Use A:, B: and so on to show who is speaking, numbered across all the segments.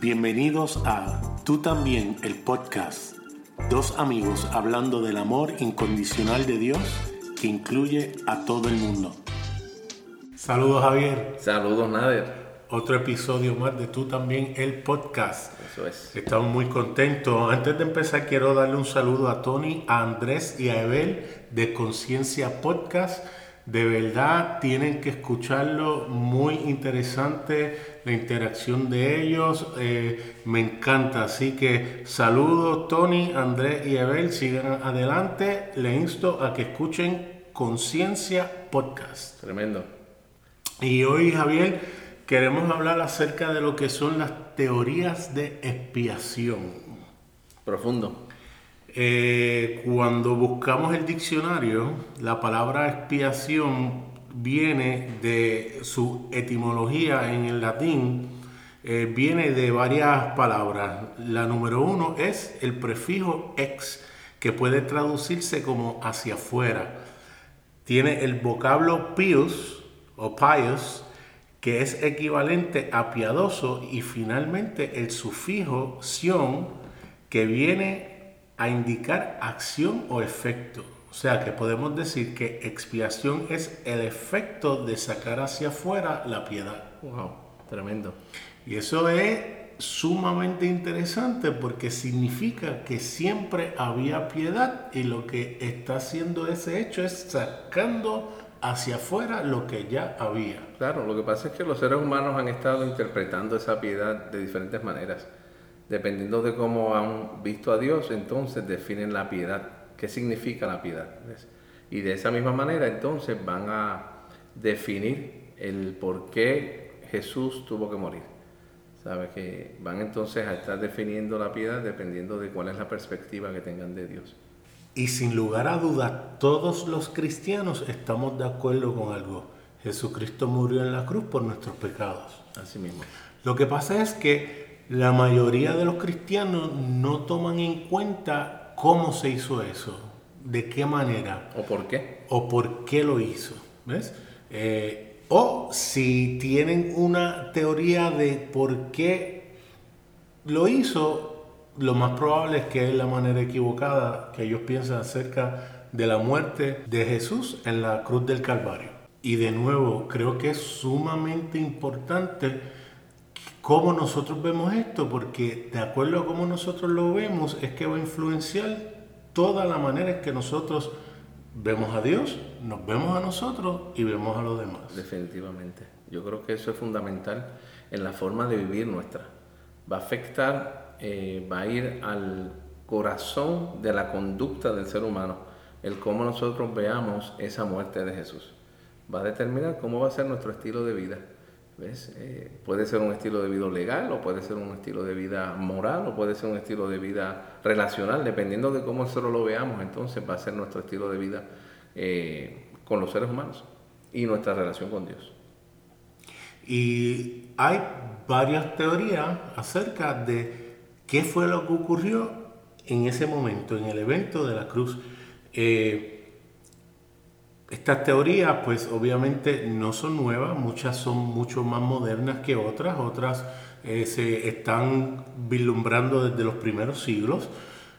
A: Bienvenidos a Tú también, el podcast. Dos amigos hablando del amor incondicional de Dios que incluye a todo el mundo. Saludos Javier.
B: Saludos Nader.
A: Otro episodio más de Tú también, el podcast.
B: Eso es.
A: Estamos muy contentos. Antes de empezar quiero darle un saludo a Tony, a Andrés y a Evel de Conciencia Podcast de verdad tienen que escucharlo, muy interesante la interacción de ellos, eh, me encanta. Así que saludos Tony, Andrés y Abel, sigan adelante. Le insto a que escuchen Conciencia Podcast.
B: Tremendo.
A: Y hoy Javier queremos hablar acerca de lo que son las teorías de expiación.
B: Profundo.
A: Eh, cuando buscamos el diccionario, la palabra expiación viene de su etimología en el latín, eh, viene de varias palabras. La número uno es el prefijo ex, que puede traducirse como hacia afuera. Tiene el vocablo pius o pious, que es equivalente a piadoso, y finalmente el sufijo sion, que viene a indicar acción o efecto. O sea que podemos decir que expiación es el efecto de sacar hacia afuera la piedad.
B: Wow, tremendo.
A: Y eso es sumamente interesante porque significa que siempre había piedad y lo que está haciendo ese hecho es sacando hacia afuera lo que ya había.
B: Claro, lo que pasa es que los seres humanos han estado interpretando esa piedad de diferentes maneras. Dependiendo de cómo han visto a Dios, entonces definen la piedad. ¿Qué significa la piedad? Y de esa misma manera, entonces van a definir el por qué Jesús tuvo que morir. ¿Sabe? Que van entonces a estar definiendo la piedad dependiendo de cuál es la perspectiva que tengan de Dios.
A: Y sin lugar a dudas, todos los cristianos estamos de acuerdo con algo. Jesucristo murió en la cruz por nuestros pecados.
B: Así mismo.
A: Lo que pasa es que la mayoría de los cristianos no toman en cuenta cómo se hizo eso, de qué manera.
B: ¿O por qué?
A: O por qué lo hizo. ¿Ves? Eh, o si tienen una teoría de por qué lo hizo, lo más probable es que es la manera equivocada que ellos piensan acerca de la muerte de Jesús en la cruz del Calvario. Y de nuevo, creo que es sumamente importante cómo nosotros vemos esto, porque de acuerdo a cómo nosotros lo vemos es que va a influenciar toda la manera en que nosotros vemos a Dios, nos vemos a nosotros y vemos a los demás.
B: Definitivamente. Yo creo que eso es fundamental en la forma de vivir nuestra. Va a afectar, eh, va a ir al corazón de la conducta del ser humano, el cómo nosotros veamos esa muerte de Jesús. Va a determinar cómo va a ser nuestro estilo de vida. Eh, puede ser un estilo de vida legal o puede ser un estilo de vida moral o puede ser un estilo de vida relacional, dependiendo de cómo nosotros lo veamos, entonces va a ser nuestro estilo de vida eh, con los seres humanos y nuestra relación con Dios.
A: Y hay varias teorías acerca de qué fue lo que ocurrió en ese momento, en el evento de la cruz. Eh, estas teorías, pues obviamente no son nuevas, muchas son mucho más modernas que otras, otras eh, se están vislumbrando desde los primeros siglos.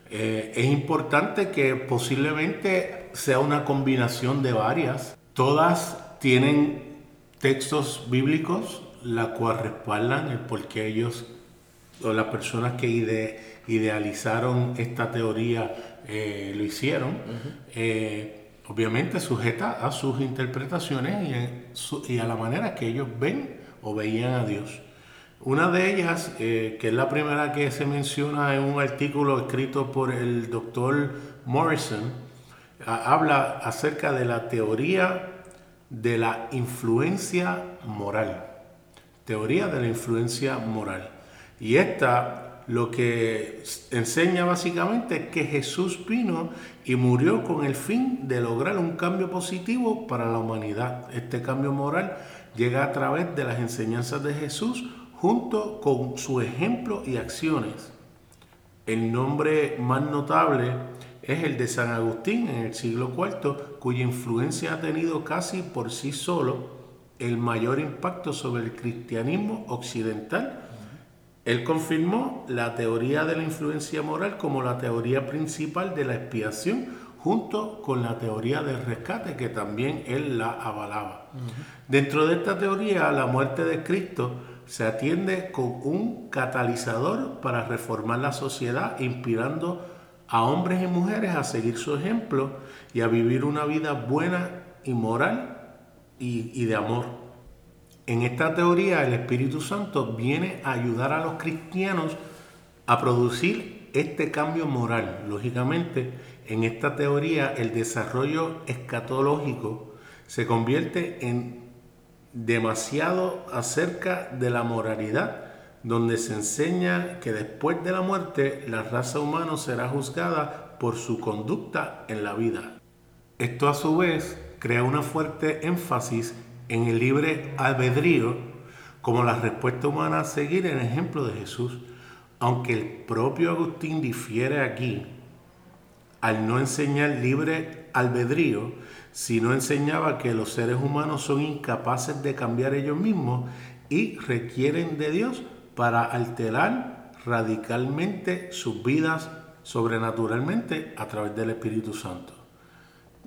A: Eh, es importante que posiblemente sea una combinación de varias. Todas tienen textos bíblicos, la cual respaldan el por qué ellos o las personas que idealizaron esta teoría eh, lo hicieron obviamente sujeta a sus interpretaciones y, a la manera que ellos ven o veían a Dios. Una de ellas, eh, que es la primera que se menciona en un artículo escrito por el doctor Morrison, habla acerca de la teoría de la influencia moral. Teoría de la influencia moral. Y esta lo que enseña básicamente es que Jesús vino y murió con el fin de lograr un cambio positivo para la humanidad. Este cambio moral llega a través de las enseñanzas de Jesús junto con su ejemplo y acciones. El nombre más notable es el de San Agustín en el siglo IV, cuya influencia ha tenido casi por sí solo el mayor impacto sobre el cristianismo occidental Él confirmó la teoría de la influencia moral como la teoría principal de la expiación junto con la teoría del rescate que también él la avalaba. Dentro de esta teoría, la muerte de Cristo se atiende con un catalizador para reformar la sociedad, inspirando a hombres y mujeres a seguir su ejemplo y a vivir una vida buena y moral y, y de amor. En esta teoría, el Espíritu Santo viene a ayudar a los cristianos a producir este cambio moral. Lógicamente, en esta teoría, el desarrollo escatológico se convierte en demasiado acerca de la moralidad, donde se enseña que después de la muerte la raza humana será juzgada por su conducta en la vida. Esto a su vez crea una fuerte énfasis en el libre albedrío como la respuesta humana a seguir el ejemplo de Jesús, aunque el propio Agustín difiere aquí, al no enseñar libre albedrío, sino enseñaba que los seres humanos son incapaces de cambiar ellos mismos y requieren de Dios para alterar radicalmente sus vidas sobrenaturalmente a través del Espíritu Santo.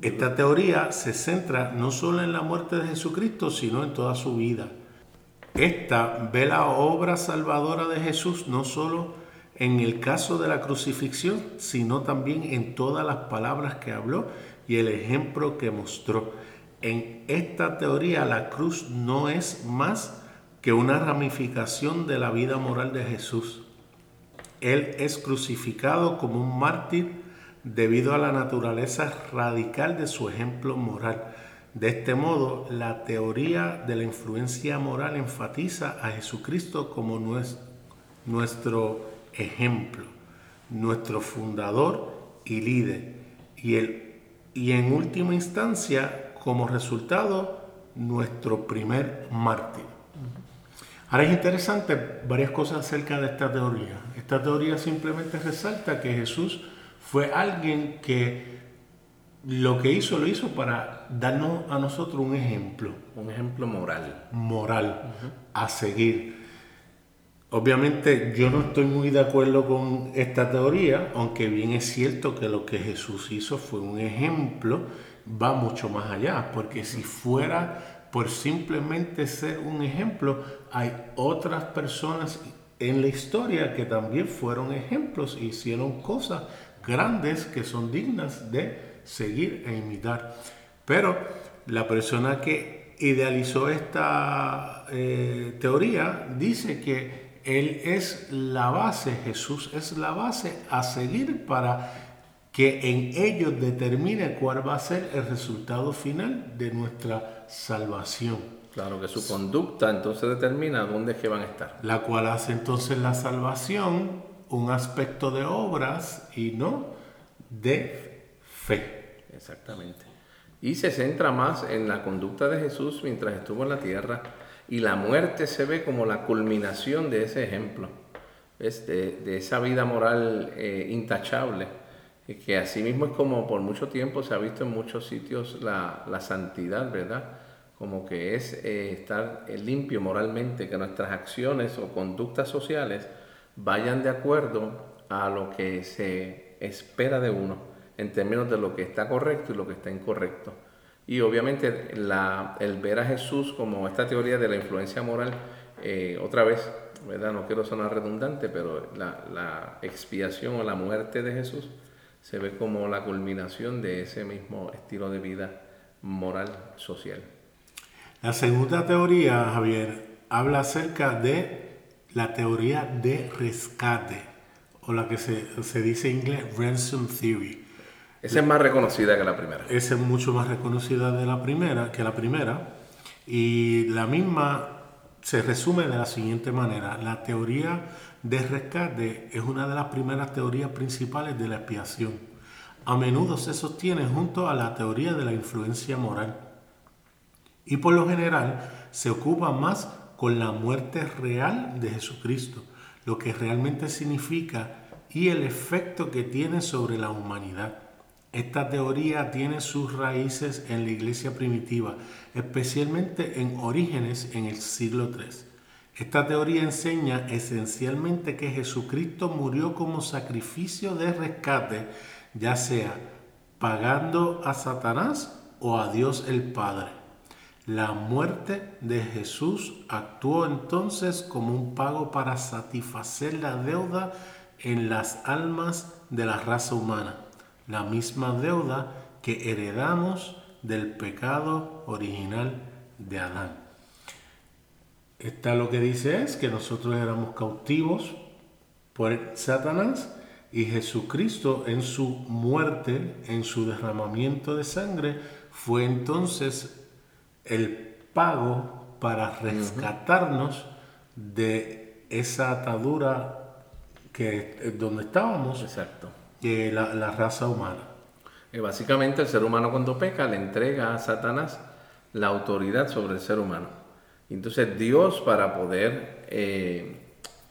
A: Esta teoría se centra no solo en la muerte de Jesucristo, sino en toda su vida. Esta ve la obra salvadora de Jesús no solo en el caso de la crucifixión, sino también en todas las palabras que habló y el ejemplo que mostró. En esta teoría la cruz no es más que una ramificación de la vida moral de Jesús. Él es crucificado como un mártir debido a la naturaleza radical de su ejemplo moral. De este modo, la teoría de la influencia moral enfatiza a Jesucristo como nuestro ejemplo, nuestro fundador y líder, y, en última instancia, como resultado, nuestro primer mártir. Ahora es interesante varias cosas acerca de esta teoría. Esta teoría simplemente resalta que Jesús fue alguien que lo que hizo lo hizo para darnos a nosotros un ejemplo.
B: Un ejemplo moral.
A: Moral a seguir. Obviamente yo no estoy muy de acuerdo con esta teoría, aunque bien es cierto que lo que Jesús hizo fue un ejemplo, va mucho más allá, porque si fuera por simplemente ser un ejemplo, hay otras personas en la historia que también fueron ejemplos, hicieron cosas grandes que son dignas de seguir e imitar. Pero la persona que idealizó esta eh, teoría dice que Él es la base, Jesús es la base a seguir para que en ellos determine cuál va a ser el resultado final de nuestra salvación.
B: Claro que su conducta entonces determina dónde es que van a estar.
A: La cual hace entonces la salvación un aspecto de obras y no de fe.
B: Exactamente. Y se centra más en la conducta de Jesús mientras estuvo en la tierra y la muerte se ve como la culminación de ese ejemplo, de, esa vida moral eh, intachable, que asimismo es como por mucho tiempo se ha visto en muchos sitios la, santidad, ¿verdad? Como que es eh, estar limpio moralmente, que nuestras acciones o conductas sociales vayan de acuerdo a lo que se espera de uno en términos de lo que está correcto y lo que está incorrecto. Y obviamente el ver a Jesús como esta teoría de la influencia moral, eh, otra vez, ¿verdad? no quiero sonar redundante, pero la, la expiación o la muerte de Jesús se ve como la culminación de ese mismo estilo de vida moral social.
A: La segunda teoría, Javier, habla acerca de la teoría de rescate, o la que se, dice en inglés ransom theory.
B: Esa es más reconocida que la primera.
A: Esa es mucho más reconocida de la primera, que la primera. Y la misma se resume de la siguiente manera. La teoría de rescate es una de las primeras teorías principales de la expiación. A menudo se sostiene junto a la teoría de la influencia moral. Y por lo general se ocupa más con la muerte real de Jesucristo, lo que realmente significa y el efecto que tiene sobre la humanidad. Esta teoría tiene sus raíces en la iglesia primitiva, especialmente en Orígenes en el siglo III. Esta teoría enseña esencialmente que Jesucristo murió como sacrificio de rescate, ya sea pagando a Satanás o a Dios el Padre. La muerte de Jesús actuó entonces como un pago para satisfacer la deuda en las almas de la raza humana, la misma deuda que heredamos del pecado original de Adán. Esta lo que dice es que nosotros éramos cautivos por Satanás y Jesucristo en su muerte, en su derramamiento de sangre, fue entonces el pago para rescatarnos de esa atadura que eh, donde estábamos,
B: Exacto.
A: que la, la raza humana.
B: Y básicamente el ser humano cuando peca le entrega a Satanás la autoridad sobre el ser humano. Entonces Dios para poder eh,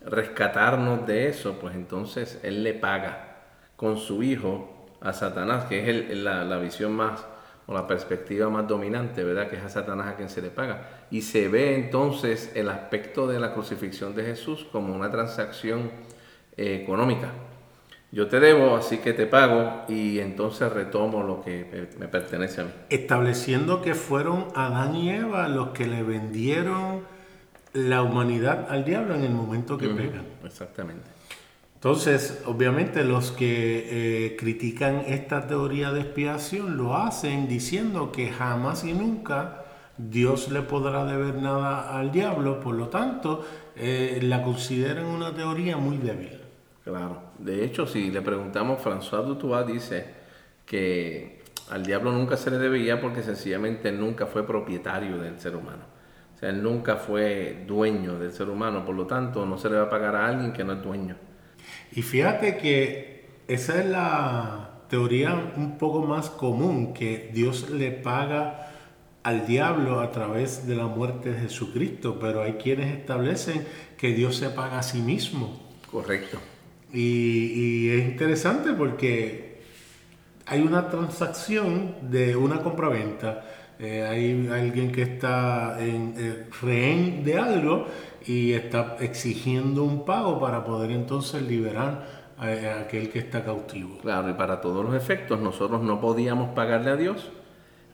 B: rescatarnos de eso, pues entonces Él le paga con su Hijo a Satanás, que es la, visión más o la perspectiva más dominante, ¿verdad? Que es a Satanás a quien se le paga. Y se ve entonces el aspecto de la crucifixión de Jesús como una transacción eh, económica yo te debo, así que te pago y entonces retomo lo que me pertenece a mí.
A: Estableciendo que fueron Adán y Eva los que le vendieron la humanidad al diablo en el momento que pegan.
B: Exactamente.
A: Entonces, obviamente los que eh, critican esta teoría de expiación lo hacen diciendo que jamás y nunca Dios le podrá deber nada al diablo, por lo tanto, eh, la consideran una teoría muy débil.
B: Claro. De hecho, si le preguntamos, François Dutois dice que al diablo nunca se le debía porque sencillamente nunca fue propietario del ser humano. O sea, él nunca fue dueño del ser humano, por lo tanto no se le va a pagar a alguien que no es dueño.
A: Y fíjate que esa es la teoría un poco más común, que Dios le paga al diablo a través de la muerte de Jesucristo, pero hay quienes establecen que Dios se paga a sí mismo.
B: Correcto.
A: Y, es interesante porque hay una transacción de una compraventa. Eh, hay alguien que está en eh, rehén de algo y está exigiendo un pago para poder entonces liberar a, aquel que está cautivo.
B: Claro, y para todos los efectos nosotros no podíamos pagarle a Dios.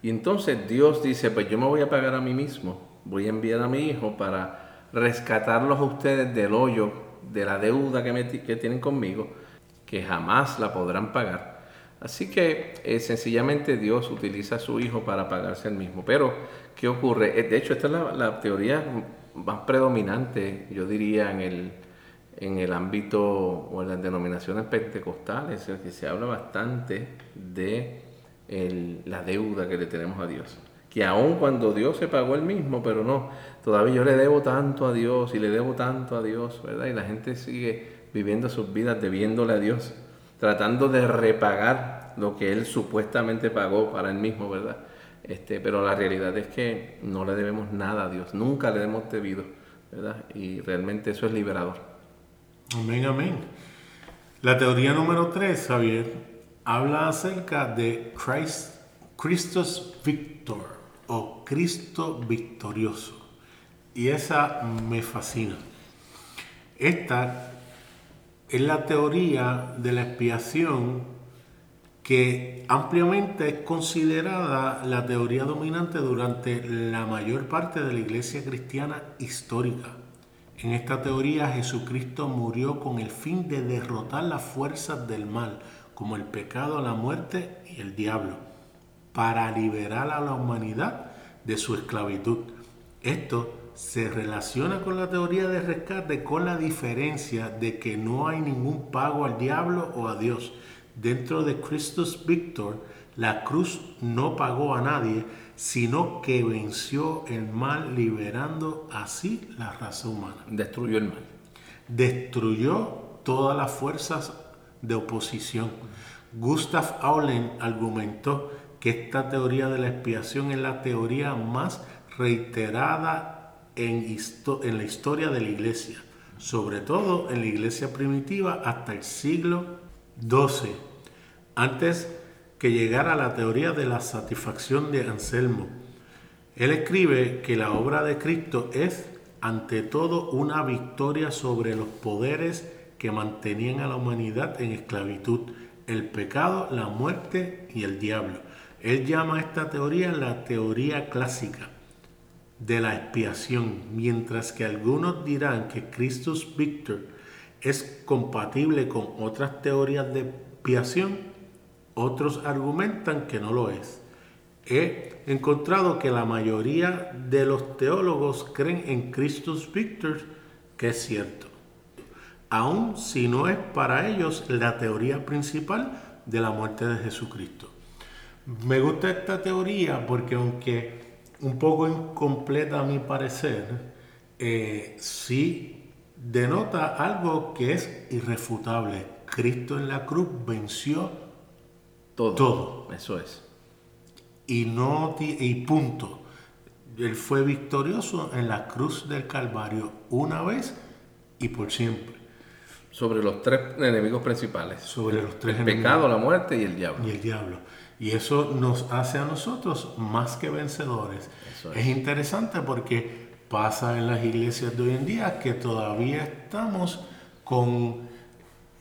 B: Y entonces Dios dice, pues yo me voy a pagar a mí mismo, voy a enviar a mi hijo para rescatarlos a ustedes del hoyo de la deuda que tienen conmigo, que jamás la podrán pagar. Así que eh, sencillamente Dios utiliza a su Hijo para pagarse el mismo. Pero, ¿qué ocurre? Eh, de hecho, esta es la, teoría más predominante, yo diría, en el, en el ámbito o en las denominaciones pentecostales, en que se habla bastante de la deuda que le tenemos a Dios que aun cuando Dios se pagó el mismo, pero no, todavía yo le debo tanto a Dios y le debo tanto a Dios, ¿verdad? Y la gente sigue viviendo sus vidas debiéndole a Dios, tratando de repagar lo que Él supuestamente pagó para Él mismo, ¿verdad? Este, pero la realidad es que no le debemos nada a Dios, nunca le hemos debido, ¿verdad? Y realmente eso es liberador.
A: Amén, amén. La teoría número 3, Javier, habla acerca de Christ, Christus Victor o Cristo victorioso. Y esa me fascina. Esta es la teoría de la expiación que ampliamente es considerada la teoría dominante durante la mayor parte de la iglesia cristiana histórica. En esta teoría Jesucristo murió con el fin de derrotar las fuerzas del mal, como el pecado, la muerte y el diablo para liberar a la humanidad de su esclavitud. Esto se relaciona con la teoría de rescate con la diferencia de que no hay ningún pago al diablo o a Dios. Dentro de Christus Victor, la cruz no pagó a nadie, sino que venció el mal liberando así la raza humana.
B: Destruyó el mal.
A: Destruyó todas las fuerzas de oposición. Gustav Aulen argumentó que esta teoría de la expiación es la teoría más reiterada en, la historia de la iglesia, sobre todo en la iglesia primitiva hasta el siglo XII, antes que llegara la teoría de la satisfacción de Anselmo. Él escribe que la obra de Cristo es ante todo una victoria sobre los poderes que mantenían a la humanidad en esclavitud, el pecado, la muerte y el diablo. Él llama a esta teoría la teoría clásica de la expiación, mientras que algunos dirán que Christus Victor es compatible con otras teorías de expiación, otros argumentan que no lo es. He encontrado que la mayoría de los teólogos creen en Christus Victor, que es cierto, aun si no es para ellos la teoría principal de la muerte de Jesucristo. Me gusta esta teoría porque aunque un poco incompleta a mi parecer, eh, sí denota algo que es irrefutable. Cristo en la cruz venció todo. todo.
B: Eso es.
A: Y, no, y punto. Él fue victorioso en la cruz del Calvario una vez y por siempre.
B: Sobre los tres enemigos principales.
A: Sobre los tres
B: el pecado, la muerte y el diablo.
A: Y el diablo. Y eso nos hace a nosotros más que vencedores. es. interesante porque pasa en las iglesias de hoy en día que todavía estamos con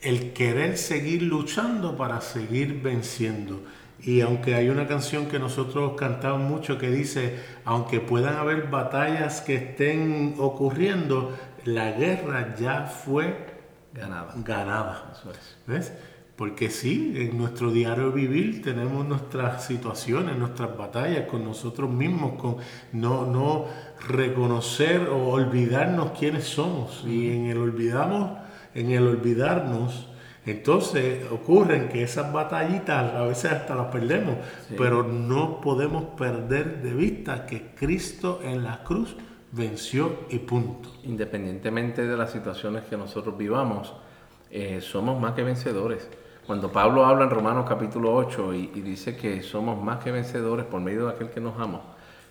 A: el querer seguir luchando para seguir venciendo. Y aunque hay una canción que nosotros cantamos mucho que dice, aunque puedan haber batallas que estén ocurriendo, la guerra ya fue
B: ganada.
A: ganada. Eso es. ¿Ves? Porque sí, en nuestro diario vivir tenemos nuestras situaciones, nuestras batallas con nosotros mismos, con no, no reconocer o olvidarnos quiénes somos. Y en el olvidamos, en el olvidarnos, entonces ocurren que esas batallitas a veces hasta las perdemos, pero no podemos perder de vista que Cristo en la cruz venció y punto.
B: Independientemente de las situaciones que nosotros vivamos, eh, somos más que vencedores. Cuando Pablo habla en Romanos capítulo 8 y, dice que somos más que vencedores por medio de aquel que nos ama,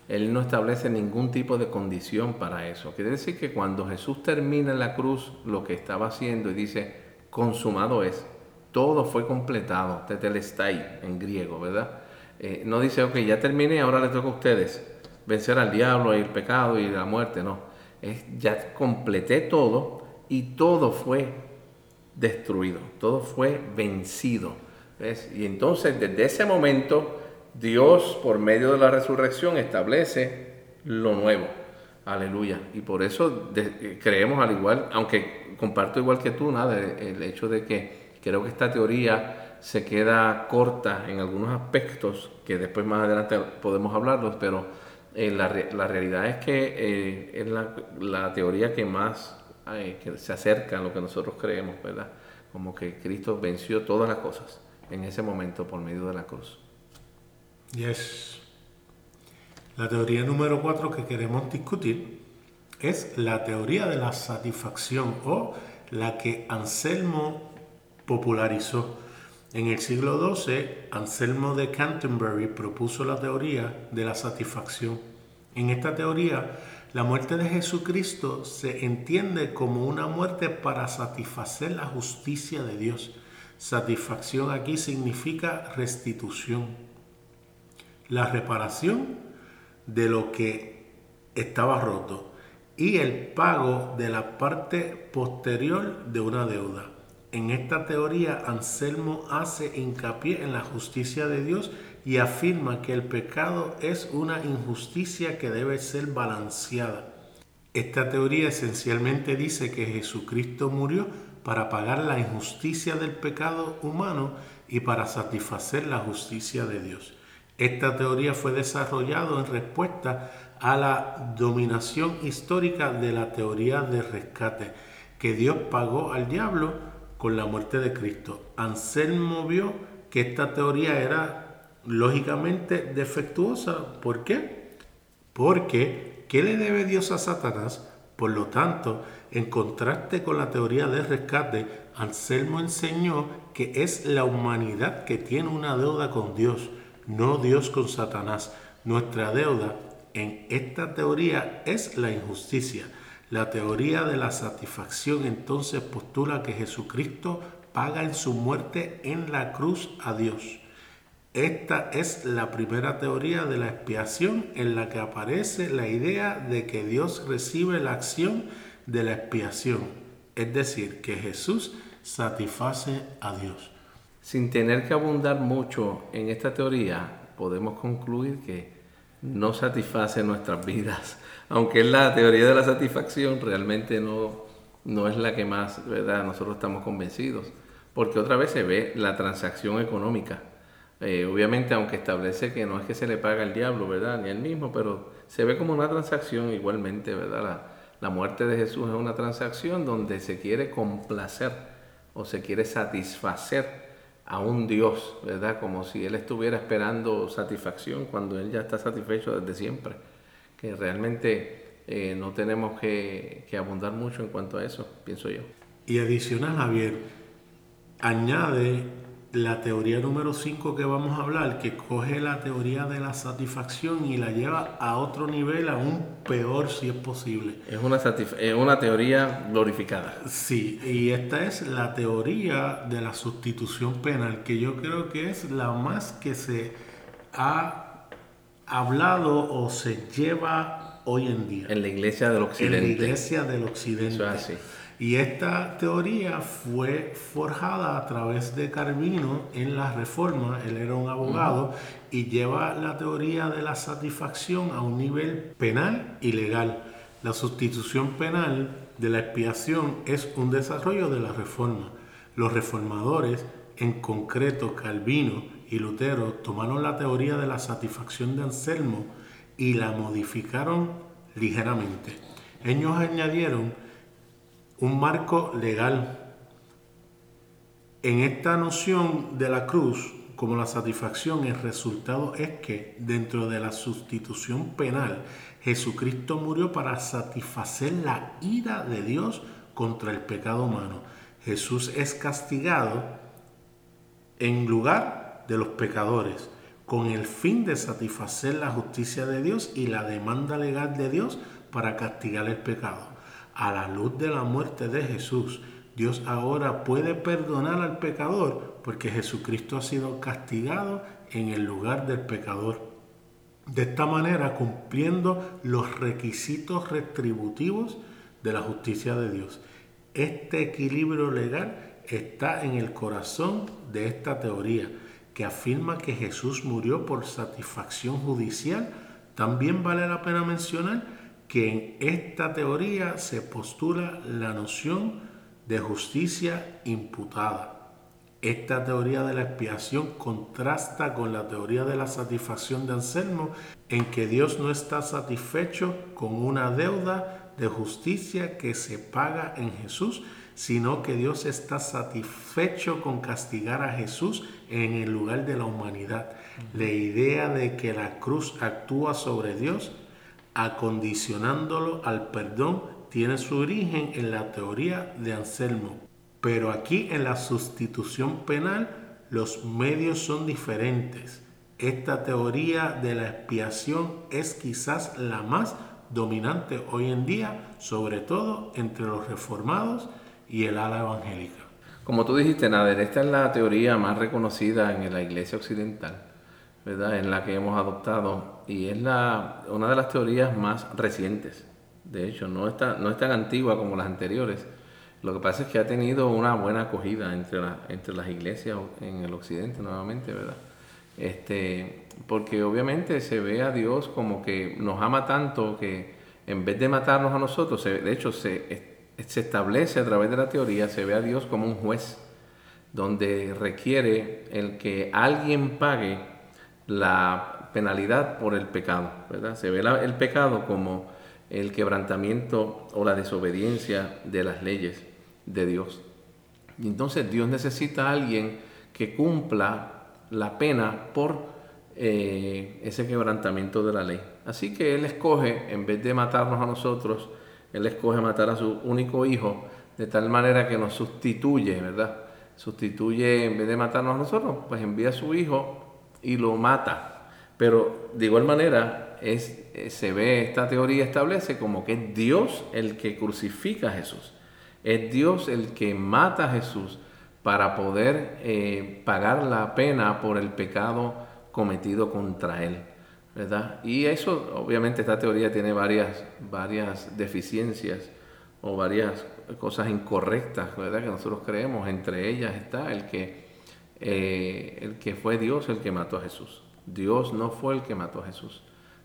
B: él no establece ningún tipo de condición para eso. Quiere decir que cuando Jesús termina en la cruz lo que estaba haciendo y dice, consumado es, todo fue completado, tetelestai en griego, ¿verdad? Eh, no dice, ok, ya terminé, ahora le toca a ustedes vencer al diablo y el pecado y la muerte, no. Es, ya completé todo y todo fue destruido, todo fue vencido. Y entonces desde ese momento Dios por medio de la resurrección establece lo nuevo. Aleluya. Y por eso eh, creemos al igual, aunque comparto igual que tú, nada, el hecho de que creo que esta teoría se queda corta en algunos aspectos que después más adelante podemos hablarlos, pero eh, la, realidad es que eh, es la, la, teoría que más que se acerca a lo que nosotros creemos, ¿verdad? Como que Cristo venció todas las cosas en ese momento por medio de la cruz.
A: Yes. La teoría número cuatro que queremos discutir es la teoría de la satisfacción o la que Anselmo popularizó. En el siglo XII, Anselmo de Canterbury propuso la teoría de la satisfacción. En esta teoría, la muerte de Jesucristo se entiende como una muerte para satisfacer la justicia de Dios. Satisfacción aquí significa restitución. La reparación de lo que estaba roto y el pago de la parte posterior de una deuda. En esta teoría, Anselmo hace hincapié en la justicia de Dios y afirma que el pecado es una injusticia que debe ser balanceada. Esta teoría esencialmente dice que Jesucristo murió para pagar la injusticia del pecado humano y para satisfacer la justicia de Dios. Esta teoría fue desarrollada en respuesta a la dominación histórica de la teoría de rescate, que Dios pagó al diablo con la muerte de Cristo. Anselmo vio que esta teoría era lógicamente defectuosa. ¿Por qué? Porque, ¿qué le debe Dios a Satanás? Por lo tanto, en contraste con la teoría de rescate, Anselmo enseñó que es la humanidad que tiene una deuda con Dios, no Dios con Satanás. Nuestra deuda en esta teoría es la injusticia. La teoría de la satisfacción entonces postula que Jesucristo paga en su muerte en la cruz a Dios Esta es la primera teoría de la expiación en la que aparece la idea de que Dios recibe la acción de la expiación, es decir, que Jesús satisface a Dios.
B: Sin tener que abundar mucho en esta teoría, podemos concluir que no satisface nuestras vidas. Aunque la teoría de la satisfacción, realmente no, no es la que más, ¿verdad? Nosotros estamos convencidos. Porque otra vez se ve la transacción económica. Eh, obviamente, aunque establece que no es que se le paga al diablo, ¿verdad? Ni al mismo, pero se ve como una transacción igualmente, ¿verdad? La, la muerte de Jesús es una transacción donde se quiere complacer o se quiere satisfacer a un Dios, ¿verdad? Como si Él estuviera esperando satisfacción cuando Él ya está satisfecho desde siempre. Que realmente eh, no tenemos que, que abundar mucho en cuanto a eso, pienso yo.
A: Y adicional, Javier, añade la teoría número 5 que vamos a hablar, que coge la teoría de la satisfacción y la lleva a otro nivel, aún peor si es posible.
B: Es una, es una teoría glorificada.
A: Sí, y esta es la teoría de la sustitución penal, que yo creo que es la más que se ha hablado o se lleva hoy en día.
B: En la iglesia del occidente.
A: En la iglesia del occidente. Eso es así. Y esta teoría fue forjada a través de Carvino en la Reforma. Él era un abogado y lleva la teoría de la satisfacción a un nivel penal y legal. La sustitución penal de la expiación es un desarrollo de la Reforma. Los reformadores, en concreto Calvino y Lutero, tomaron la teoría de la satisfacción de Anselmo y la modificaron ligeramente. Ellos añadieron un marco legal. En esta noción de la cruz, como la satisfacción, el resultado es que dentro de la sustitución penal, Jesucristo murió para satisfacer la ira de Dios contra el pecado humano. Jesús es castigado en lugar de los pecadores, con el fin de satisfacer la justicia de Dios y la demanda legal de Dios para castigar el pecado a la luz de la muerte de Jesús, Dios ahora puede perdonar al pecador porque Jesucristo ha sido castigado en el lugar del pecador. De esta manera cumpliendo los requisitos retributivos de la justicia de Dios. Este equilibrio legal está en el corazón de esta teoría que afirma que Jesús murió por satisfacción judicial. También vale la pena mencionar que en esta teoría se postula la noción de justicia imputada. Esta teoría de la expiación contrasta con la teoría de la satisfacción de Anselmo, en que Dios no está satisfecho con una deuda de justicia que se paga en Jesús, sino que Dios está satisfecho con castigar a Jesús en el lugar de la humanidad. La idea de que la cruz actúa sobre Dios acondicionándolo al perdón tiene su origen en la teoría de Anselmo. Pero aquí en la sustitución penal los medios son diferentes. Esta teoría de la expiación es quizás la más dominante hoy en día, sobre todo entre los reformados y el ala evangélica.
B: Como tú dijiste, Nader, esta es la teoría más reconocida en la iglesia occidental. ¿verdad? en la que hemos adoptado y es la, una de las teorías más recientes. De hecho, no, está, no es tan antigua como las anteriores. Lo que pasa es que ha tenido una buena acogida entre, entre las iglesias en el occidente nuevamente, ¿verdad? Este, porque obviamente se ve a Dios como que nos ama tanto que en vez de matarnos a nosotros, de hecho se, se establece a través de la teoría, se ve a Dios como un juez, donde requiere el que alguien pague la penalidad por el pecado, ¿verdad? Se ve el pecado como el quebrantamiento o la desobediencia de las leyes de Dios. Y entonces Dios necesita a alguien que cumpla la pena por eh, ese quebrantamiento de la ley. Así que Él escoge, en vez de matarnos a nosotros, Él escoge matar a su único hijo, de tal manera que nos sustituye, ¿verdad? Sustituye, en vez de matarnos a nosotros, pues envía a su hijo y lo mata. Pero de igual manera eh, se ve, esta teoría establece como que es Dios el que crucifica a Jesús. Es Dios el que mata a Jesús para poder eh, pagar la pena por el pecado cometido contra él. ¿verdad? Y eso, obviamente, esta teoría tiene varias, varias deficiencias o varias cosas incorrectas, ¿verdad? Que nosotros creemos. Entre ellas está el que, eh, el que fue Dios el que mató a Jesús. Dios no fue el que mató a Jesús,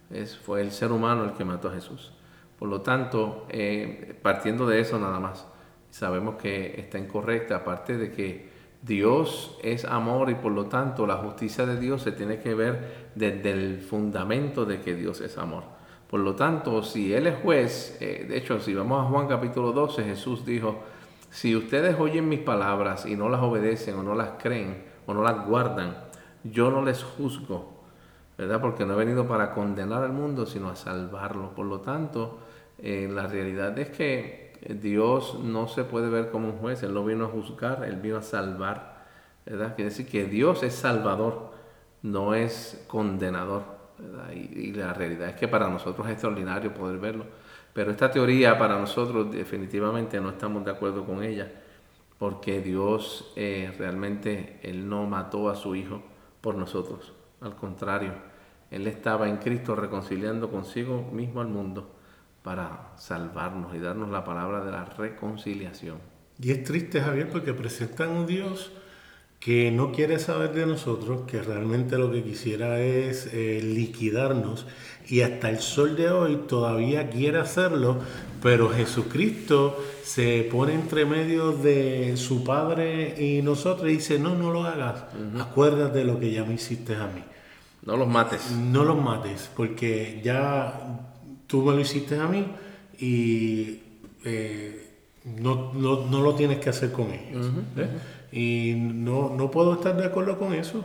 B: es, fue el ser humano el que mató a Jesús. Por lo tanto, eh, partiendo de eso nada más, sabemos que está incorrecta, aparte de que Dios es amor y por lo tanto la justicia de Dios se tiene que ver desde el fundamento de que Dios es amor. Por lo tanto, si Él es juez, eh, de hecho, si vamos a Juan capítulo 12, Jesús dijo, si ustedes oyen mis palabras y no las obedecen o no las creen o no las guardan, yo no les juzgo, ¿verdad? Porque no he venido para condenar al mundo, sino a salvarlo. Por lo tanto, eh, la realidad es que Dios no se puede ver como un juez, Él no vino a juzgar, Él vino a salvar. ¿verdad? Quiere decir que Dios es salvador, no es condenador. Y, la realidad es que para nosotros es extraordinario poder verlo. Pero esta teoría para nosotros definitivamente no estamos de acuerdo con ella, porque Dios eh, realmente, Él no mató a su Hijo por nosotros. Al contrario, Él estaba en Cristo reconciliando consigo mismo al mundo para salvarnos y darnos la palabra de la reconciliación.
A: Y es triste, Javier, porque presentan un Dios que no quiere saber de nosotros, que realmente lo que quisiera es eh, liquidarnos y hasta el sol de hoy todavía quiere hacerlo, pero Jesucristo se pone entre medio de su Padre y nosotros y dice, no, no lo hagas, acuérdate de lo que ya me hiciste a mí.
B: No los mates.
A: No los mates, porque ya tú me lo hiciste a mí y eh, no, lo tienes que hacer con ellos. ¿eh? Y no, puedo estar de acuerdo con eso.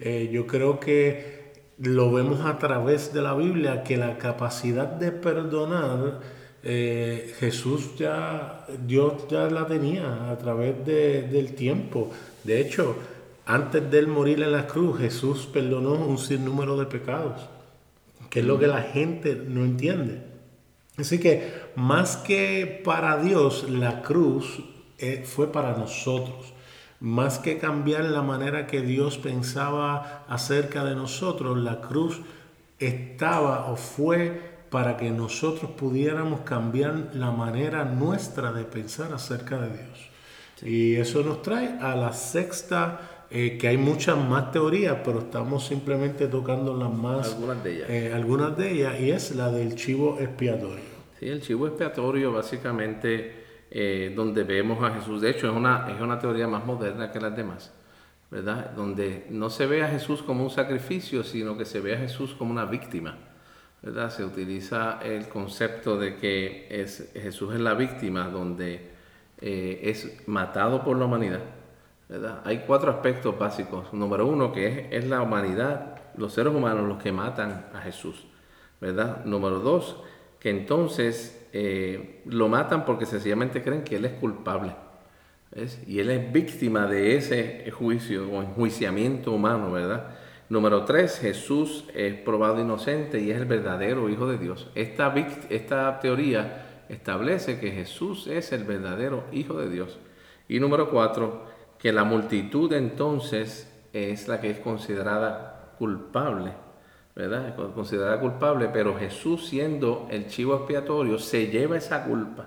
A: Eh, yo creo que lo vemos a través de la Biblia, que la capacidad de perdonar, Jesús ya, Dios ya la tenía a través del tiempo. De hecho, antes de él morir en la cruz, Jesús perdonó un sinnúmero de pecados que es lo que la gente no entiende. Así que más que para Dios, la cruz eh, fue para nosotros. Más que cambiar la manera que Dios pensaba acerca de nosotros, la cruz estaba o fue para que nosotros pudiéramos cambiar la manera nuestra de pensar acerca de Dios. Y eso nos trae a la sexta eh, que hay muchas más teorías, pero estamos simplemente tocando las más...
B: Algunas de ellas.
A: Eh, algunas de ellas, y es la del chivo expiatorio.
B: Sí, el chivo expiatorio básicamente eh, donde vemos a Jesús, de hecho es una, es una teoría más moderna que las demás, ¿verdad? Donde no se ve a Jesús como un sacrificio, sino que se ve a Jesús como una víctima. ¿verdad? Se utiliza el concepto de que es, Jesús es la víctima, donde es matado por la humanidad hay cuatro aspectos básicos. Número uno, que es, la humanidad, los seres humanos los que matan a Jesús. ¿verdad? Número dos, que entonces eh, lo matan porque sencillamente creen que Él es culpable. Y Él es víctima de ese juicio o enjuiciamiento humano, ¿verdad? Número tres, Jesús es probado inocente y es el verdadero Hijo de Dios. Esta, esta teoría establece que Jesús es el verdadero Hijo de Dios. Y número cuatro, que la multitud entonces es la que es considerada culpable, ¿verdad? Considerada culpable, pero Jesús siendo el chivo expiatorio se lleva esa culpa,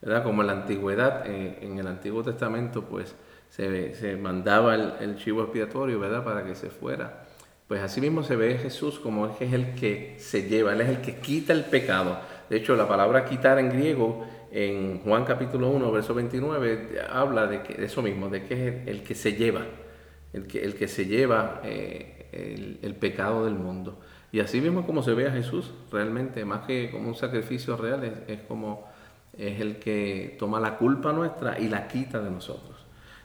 B: ¿verdad? Como en la antigüedad, en el Antiguo Testamento, pues se, mandaba el, chivo expiatorio, ¿verdad? Para que se fuera. Pues así mismo se ve Jesús como es, que es el que se lleva, Él es el que quita el pecado. De hecho, la palabra quitar en griego en Juan capítulo 1, verso 29, habla de, eso mismo, de que es el, que se lleva, el que, el que se lleva eh, el, pecado del mundo. Y así mismo como se ve a Jesús, realmente, más que como un sacrificio real, es, como es el que toma la culpa nuestra y la quita de nosotros.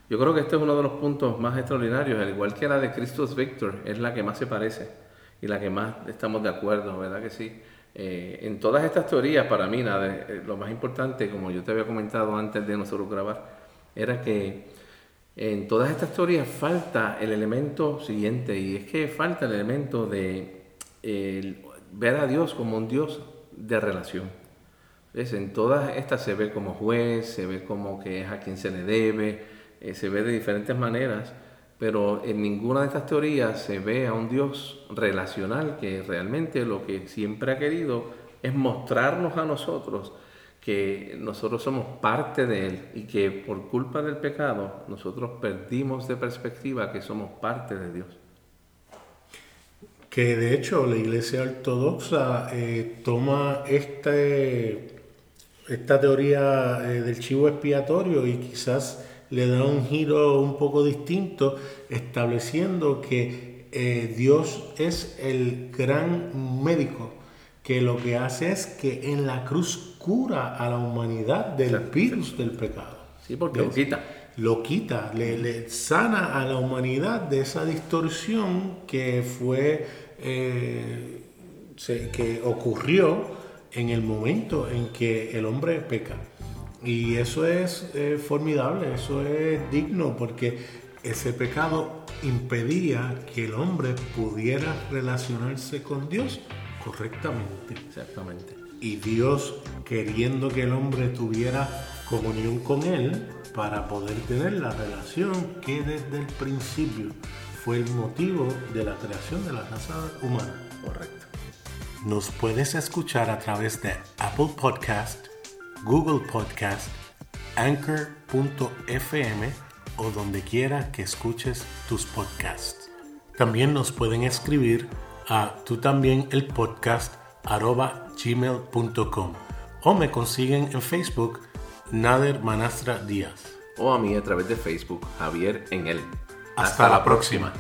B: Yo creo que este es uno de los puntos más extraordinarios, al igual que la de Christus Victor, es la que más se parece y la que más estamos de acuerdo, ¿verdad que sí? Eh, en todas estas teorías, para mí, nada, eh, lo más importante, como yo te había comentado antes de nosotros grabar, era que en todas estas teorías falta el elemento siguiente, y es que falta el elemento de ver a Dios como un Dios de relación. En todas estas se ve como juez, se ve como que es a quien se le debe, eh, se ve de diferentes maneras, pero en ninguna de estas teorías se ve a un Dios relacional que realmente lo que siempre ha querido es mostrarnos a nosotros que nosotros somos parte de Él y que por culpa del pecado nosotros perdimos de perspectiva que somos parte de Dios.
A: Que de hecho la Iglesia Ortodoxa eh, toma este, esta teoría eh, del chivo expiatorio y quizás le da un giro un poco distinto, estableciendo que eh, Dios es el gran médico, que lo que hace es que en la cruz cura a la humanidad del virus del pecado.
B: Sí, porque lo quita.
A: Lo quita, le, sana a la humanidad de esa distorsión que fue, eh, que ocurrió en el momento en que el hombre peca. Y eso es eh, formidable, eso es digno, porque ese pecado impedía que el hombre pudiera relacionarse con Dios correctamente.
B: Exactamente.
A: Y Dios queriendo que el hombre tuviera comunión con Él para poder tener la relación que desde el principio fue el motivo de la creación de la raza humana.
B: Correcto.
A: Nos puedes escuchar a través de Apple Podcast, Google Podcast, Anchor.fm o donde quiera que escuches tus podcasts. También nos pueden escribir a tú también el podcast gmail.com o me consiguen en Facebook Nader Manastra Díaz.
B: O a mí a través de Facebook Javier en él.
A: Hasta, la próxima.